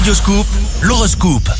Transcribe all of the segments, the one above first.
Radioscoop, l'horoscope.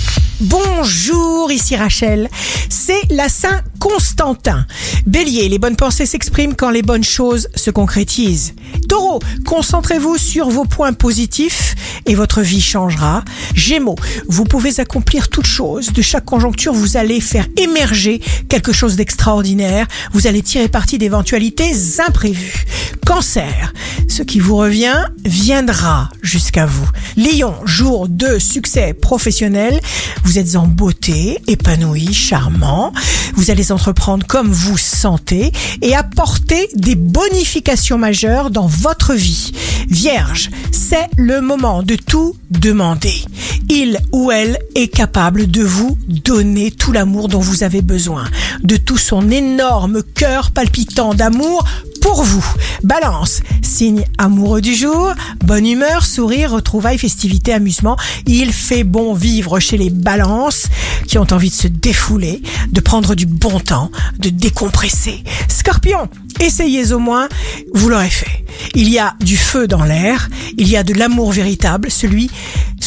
Bonjour, ici Rachel. C'est la Saint Constantin. Bélier, les bonnes pensées s'expriment quand les bonnes choses se concrétisent. Taureau, concentrez-vous sur vos points positifs et votre vie changera. Gémeaux, vous pouvez accomplir toute chose. De chaque conjoncture, vous allez faire émerger quelque chose d'extraordinaire. Vous allez tirer parti d'éventualités imprévues. Cancer, ce qui vous revient viendra jusqu'à vous. Lion, jour de succès professionnel. Vous êtes en beauté, épanoui, charmant. Vous allez entreprendre comme vous sentez et apporter des bonifications majeures dans votre vie. Vierge, c'est le moment de tout demander. Il ou elle est capable de vous donner tout l'amour dont vous avez besoin, de tout son énorme cœur palpitant d'amour pour vous. Balance, signe amoureux du jour, bonne humeur, sourire, retrouvailles, festivités, amusement. Il fait bon vivre chez les balances qui ont envie de se défouler, de prendre du bon temps, de décompresser. Scorpion, essayez au moins, vous l'aurez fait. Il y a du feu dans l'air, il y a de l'amour véritable, celui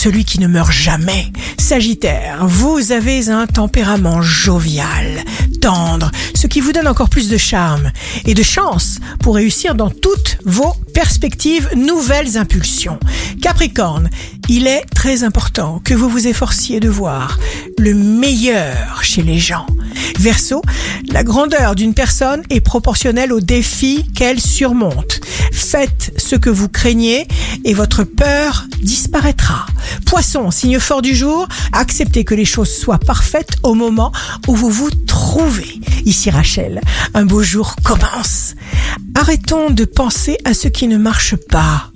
celui qui ne meurt jamais. Sagittaire, vous avez un tempérament jovial, tendre, ce qui vous donne encore plus de charme et de chance pour réussir dans toutes vos perspectives, nouvelles impulsions. Capricorne, il est très important que vous vous efforciez de voir le meilleur chez les gens. Verseau, la grandeur d'une personne est proportionnelle aux défis qu'elle surmonte. Faites ce que vous craignez et votre peur disparaîtra. Poisson, signe fort du jour, acceptez que les choses soient parfaites au moment où vous vous trouvez. Ici Rachel, un beau jour commence. Arrêtons de penser à ce qui ne marche pas.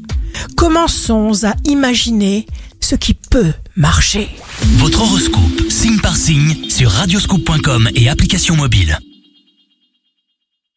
Commençons à imaginer ce qui peut marcher. Votre horoscope, signe par signe, sur radioscoop.com et application mobile.